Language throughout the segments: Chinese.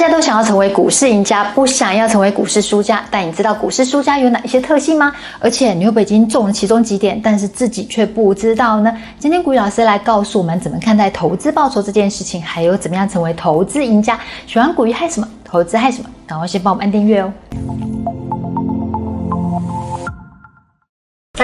大家都想要成为股市赢家，不想要成为股市输家。但你知道股市输家有哪一些特性吗？而且你会不会已经中了其中几点，但是自己却不知道呢？今天古雨老师来告诉我们怎么看待投资报酬这件事情，还有怎么样成为投资赢家。喜欢古雨害什么？投资害什么？赶快先帮我们按订阅哦！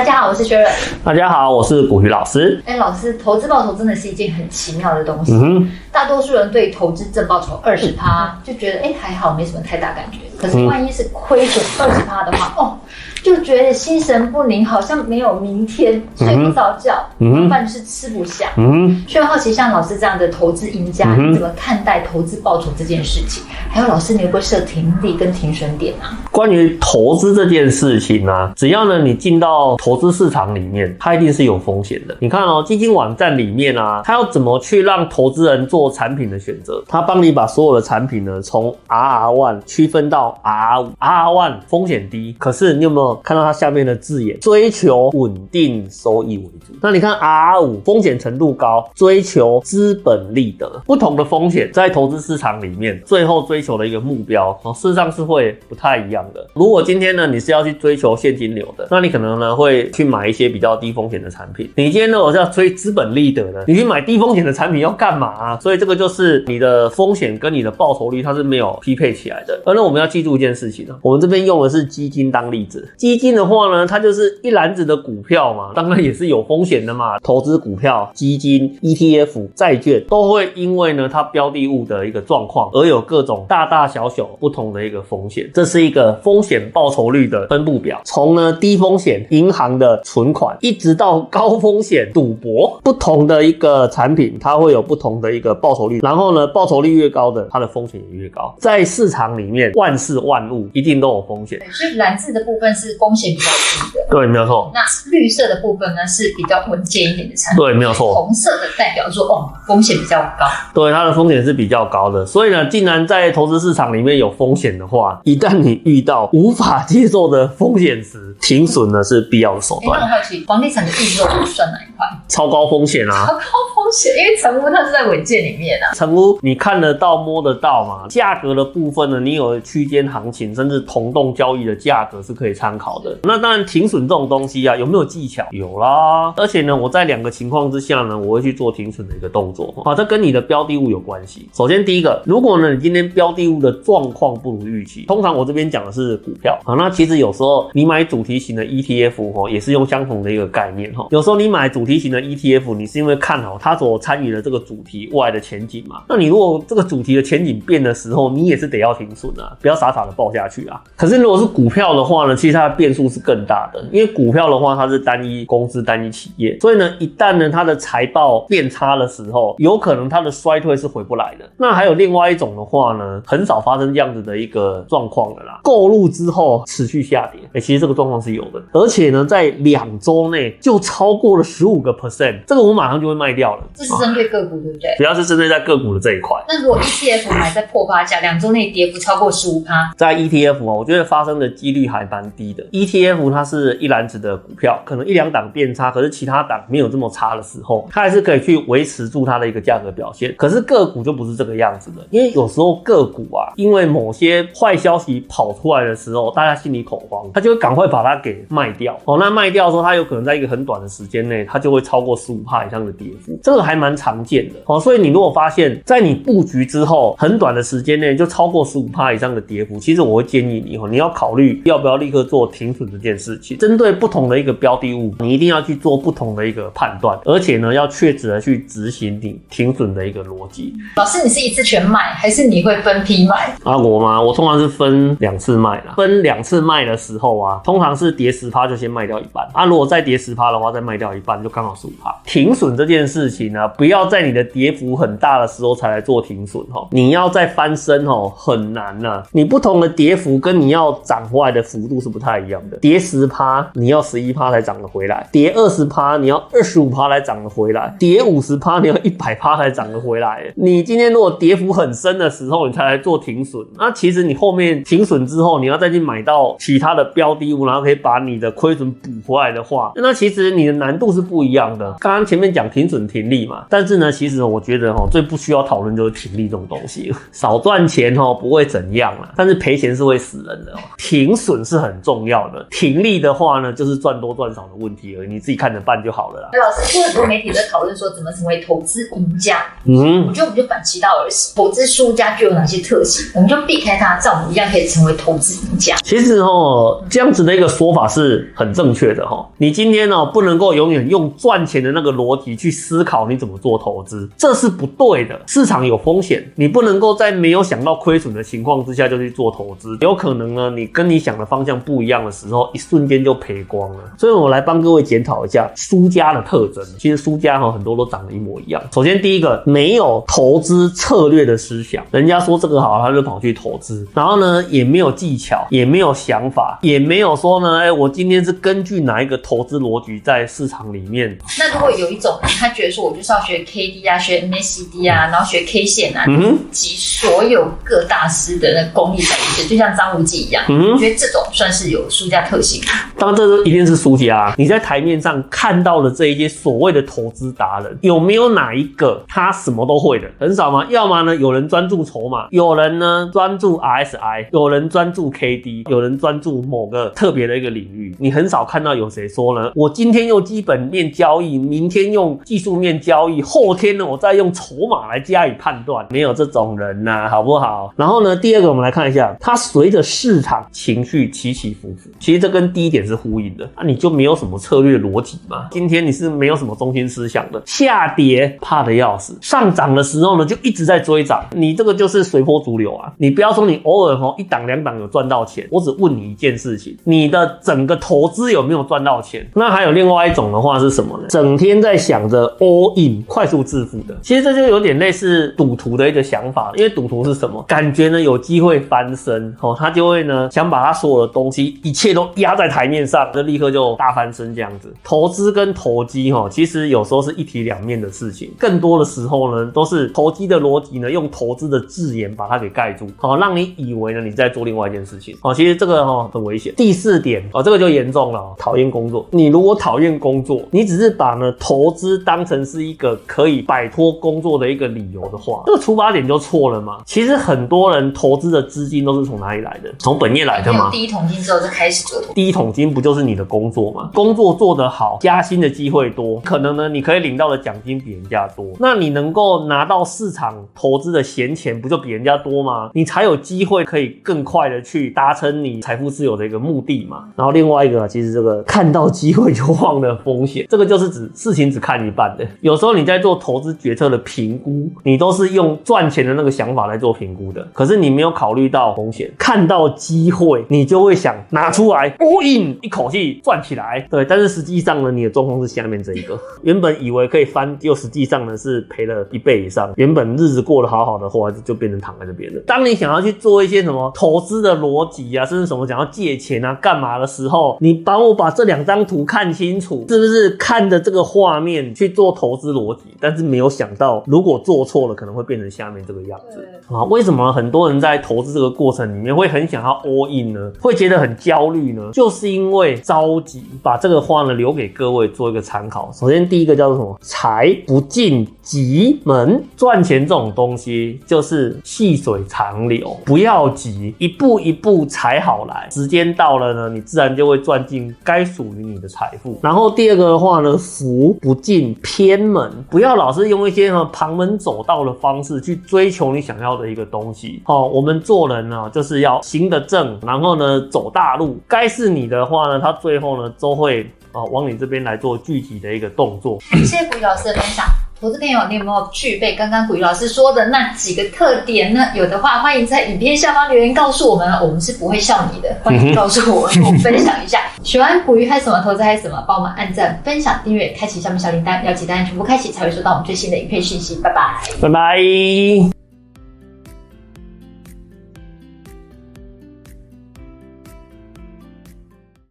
家好，我是 Sharon。大家好，我是古鱼老师。哎，老师，投资报酬真的是一件很奇妙的东西。嗯哼，大多数人对投资正报酬二十趴就觉得哎还好，没什么太大感觉。可是万一是亏损二十趴的话，哦。就觉得心神不宁，好像没有明天，睡不着觉，嗯，饭是吃不下。嗯，所以好奇像老师这样的投资赢家，嗯，你怎么看待投资报酬这件事情？还有老师，你会不会设停利跟停损点啊？关于投资这件事情呢，啊，只要呢你进到投资市场里面，它一定是有风险的。你看哦，基金网站里面啊，它要怎么去让投资人做产品的选择？它帮你把所有的产品呢，从 RR One 区分到，RR One 风险低，可是你有没有？看到它下面的字眼，追求稳定收益为主。那你看 R 五风险程度高，追求资本利得。不同的风险在投资市场里面，最后追求的一个目标，哦，事实上是会不太一样的。如果今天呢，你是要去追求现金流的，那你可能呢会去买一些比较低风险的产品。你今天呢，我是要追资本利得的，你去买低风险的产品要干嘛啊？所以这个就是你的风险跟你的报酬率它是没有匹配起来的。而那我们要记住一件事情呢，我们这边用的是基金当例子。基金的话呢，它就是一篮子的股票嘛，当然也是有风险的嘛。投资股票、基金、ETF、债券都会因为呢它标的物的一个状况而有各种大大小小不同的一个风险。这是一个风险报酬率的分布表，从呢低风险银行的存款，一直到高风险赌博，不同的一个产品它会有不同的一个报酬率。然后呢，报酬率越高的，它的风险也越高。在市场里面，万事万物一定都有风险。所以蓝字的部分是。风险比较低的，对，没有错。那绿色的部分呢，是比较稳健一点的产品，对，没有错。红色的代表说，哦，风险比较高，对，它的风险是比较高的。所以呢，既然在投资市场里面有风险的话，一旦你遇到无法接受的风险时，停损呢是必要的手段。那我好奇，房地产的预售算哪一块？超高风险啊！超高风因为成屋它是在文件里面啊。成屋你看得到、摸得到嘛？价格的部分呢，你有区间行情，甚至同栋交易的价格是可以参考的。那当然，停损这种东西啊，有没有技巧？有啦。而且呢，我在两个情况之下呢，我会去做停损的一个动作。好，这跟你的标的物有关系。首先，第一个，如果呢你今天标的物的状况不如预期，通常我这边讲的是股票啊。那其实有时候你买主题型的 ETF 哦，也是用相同的一个概念哈。有时候你买主题型的 ETF，你是因为看好它所参与的这个主题未来的前景嘛？那你如果这个主题的前景变的时候，你也是得要停损啊，不要傻傻的抱下去啊。可是如果是股票的话呢，其实它的变数是更大的，因为股票的话它是单一公司、单一企业，所以呢，一旦呢它的财报变差的时候，有可能它的衰退是回不来的。那还有另外一种的话呢，很少发生这样子的一个状况的啦。购入之后持续下跌，哎、其实这个状况是有的，而且呢，在两周内就超过了十五个 percent，这个我马上就会卖掉了。这是针对个股，对不对？主要是针对在个股的这一块。那如果 ETF 买在破发价，两周内跌幅超过十五趴，在 ETF 哦，我觉得发生的几率还蛮低的。ETF 它是一篮子的股票，可能一两档变差，可是其他档没有这么差的时候，它还是可以去维持住它的一个价格表现。可是个股就不是这个样子的，因为有时候个股啊，因为某些坏消息跑出来的时候，大家心里恐慌，它就会赶快把它给卖掉。哦，那卖掉的时候，它有可能在一个很短的时间内，它就会超过十五趴以上的跌幅，这个还蛮常见的。哦，所以你如果发现，在你布局之后，很短的时间内就超过十五趴以上的跌幅，其实我会建议你哦，你要考虑要不要立刻做停损这件事情。针对不同的一个标的物，你一定要去做不同的一个判断，而且呢，要确实的去执行你停损的一个逻辑。老师，你是一次全卖，还是你会分批卖？啊，我吗？我通常是分两次卖啦。分两次卖的时候啊，通常是跌十趴就先卖掉一半啊，如果再跌十趴的话，再卖掉一半，就刚好十五趴。停损这件事情呢、啊，不要在你的跌幅很大的时候才来做停损哈，你要再翻身哦，很难呐、你不同的跌幅跟你要涨回来的幅度是不太一样的，跌十趴你要十一趴才涨得回来，跌二十趴你要二十五趴才涨得回来，跌五十趴你要一百趴才涨得回来。你今天如果跌幅很深的时候，你才来做停损，那其实你后面停损之后，你要再去买到其他的标的物，然后可以把你的亏损补回来的话，那其实你的难度是不一样的。刚刚前面讲停损停。力嘛。但是呢，其实我觉得哈，最不需要讨论就是停利这种东西。少赚钱哦，不会怎样啦，但是赔钱是会死人的。停损是很重要的，停利的话呢，就是赚多赚少的问题而已，你自己看着办就好了啦。老师，现在很多媒体在讨论说怎么成为投资赢家。嗯，我觉得我们就反其道而行，投资输家具有哪些特性，我们就避开它，像我们一样可以成为投资赢家。其实哦，这样子的一个说法是很正确的哈。你今天呢，不能够永远用赚钱的那个逻辑去思考你怎么做投资，这是不对的。市场有风险，你不能够在没有想到亏损的情况之下就去做投资，有可能呢，你跟你想的方向不一样的时候，一瞬间就赔光了。所以我来帮各位检讨一下输家的特征。其实输家哈很多都长得一模一样。首先第一个，没有投资策略的思想，人家说这个好，他就跑去投资，然后呢，也没有技巧，也没有想法，也没有说呢，哎，我今天是根据哪一个投资逻辑在市场里面。那如果有一种人，他觉得说我就是要学 K D 啊，学 M A C D 啊，然后学 K 线啊，嗯，集所有各大师的那功力在一起，就像张无忌一样，嗯，我觉得这种算是有输家特性。当然，这是一定是输家。你在台面上看到的这一些所谓的投资达人，有没有哪一个他什么都会的？很少吗？要么呢，有人专注筹码，有人呢专注 RSI，有人专注 KD，有人专注某个特别的一个领域。你很少看到有谁说呢？我今天用基本面交易，明天用技术面交易，后天呢我再用筹码来加以判断。没有这种人呐、好不好？然后呢，第二个我们来看一下，它随着市场情绪起起伏伏，其实这跟第一点是呼应的。那、你就没有什么策略逻辑吗？今天你是没有什么中心思想的，下跌怕得要死，上涨的时候呢就一直在追涨，你这个就是随波逐流啊！你不要说你偶尔哦一档两档有赚到钱，我只问你一件事情：你的整个投资有没有赚到钱？那还有另外一种的话是什么呢？整天在想着 all in 快速致富的，其实这就有点类似赌徒的一个想法，因为赌徒是什么？感觉呢有机会翻身，哦，他就会呢想把他所有的东西一切都压在台面上，就立刻就大翻身这样子。投资跟投机哈，其实有时候是一体两面的事情，更多的时候呢都是投机的逻辑呢用投资的字眼把它给盖住，好让你以为呢你在做另外一件事情，哦，其实这个哈很危险。第四点哦，这个就严重了，讨厌工作。你如果讨厌工作，你只是把呢投资当成是一个可以摆脱工作的一个理由的话，这个出发点就错了嘛。其实很多人投资的资金都是从哪里来的？从本业来的嘛？第一桶金之后就开始做。第一桶金不就是你的工作吗？工作做得好，加薪的机会多，可能呢你可以领到的奖金比人家多，那你能够拿到市场投资的闲钱，不就比人家多吗？你才有机会可以更快的去达成你财富自由的一个目的嘛。然后另外一个，其实这个看到机会就忘了风险，这个就是指事情只看一半的。有有时候你在做投资决策的评估，你都是用赚钱的那个想法来做评估的，可是你没有考虑到风险。看到机会，你就会想拿出来 all in，一口气赚起来。对，但是实际上呢，你的状况是下面这一个，原本以为可以翻，又实际上呢是赔了一倍以上。原本日子过得好好的，后来就变成躺在这边了。当你想要去做一些什么投资的逻辑啊，甚至什么想要借钱啊、干嘛的时候，你帮我把这两张图看清楚，是不是看着这个画面去做投资逻辑？但是没有想到，如果做错了，可能会变成下面这个样子啊？为什么很多人在投资这个过程里面会很想要 all in 呢？会觉得很焦虑呢？就是因为着急。把这个话呢留给各位做一个参考。首先，第一个叫做什么？财不进急门。赚钱这种东西就是细水长流，不要急，一步一步踩好来。时间到了呢，你自然就会赚进该属于你的财富。然后第二个的话呢，福不进偏门，不要老是用一些呢旁门走道的方式去追求你想要的一个东西。哦，我们做人呢就是要行得正，然后呢走大路。该是你的话呢，他最后呢都会啊往你这边来做具体的一个动作。谢谢股鱼老师的分享。投资朋友，你有没有具备刚刚古雨老师说的那几个特点呢？有的话，欢迎在影片下方留言告诉我们，我们是不会笑你的。欢迎告诉我们，我分享一下。喜欢古鱼还是什么投资还是什么，帮我们按赞、分享、订阅、开启下面小铃铛，要记得按全部开启才会收到我们最新的影片讯息。拜拜，拜拜。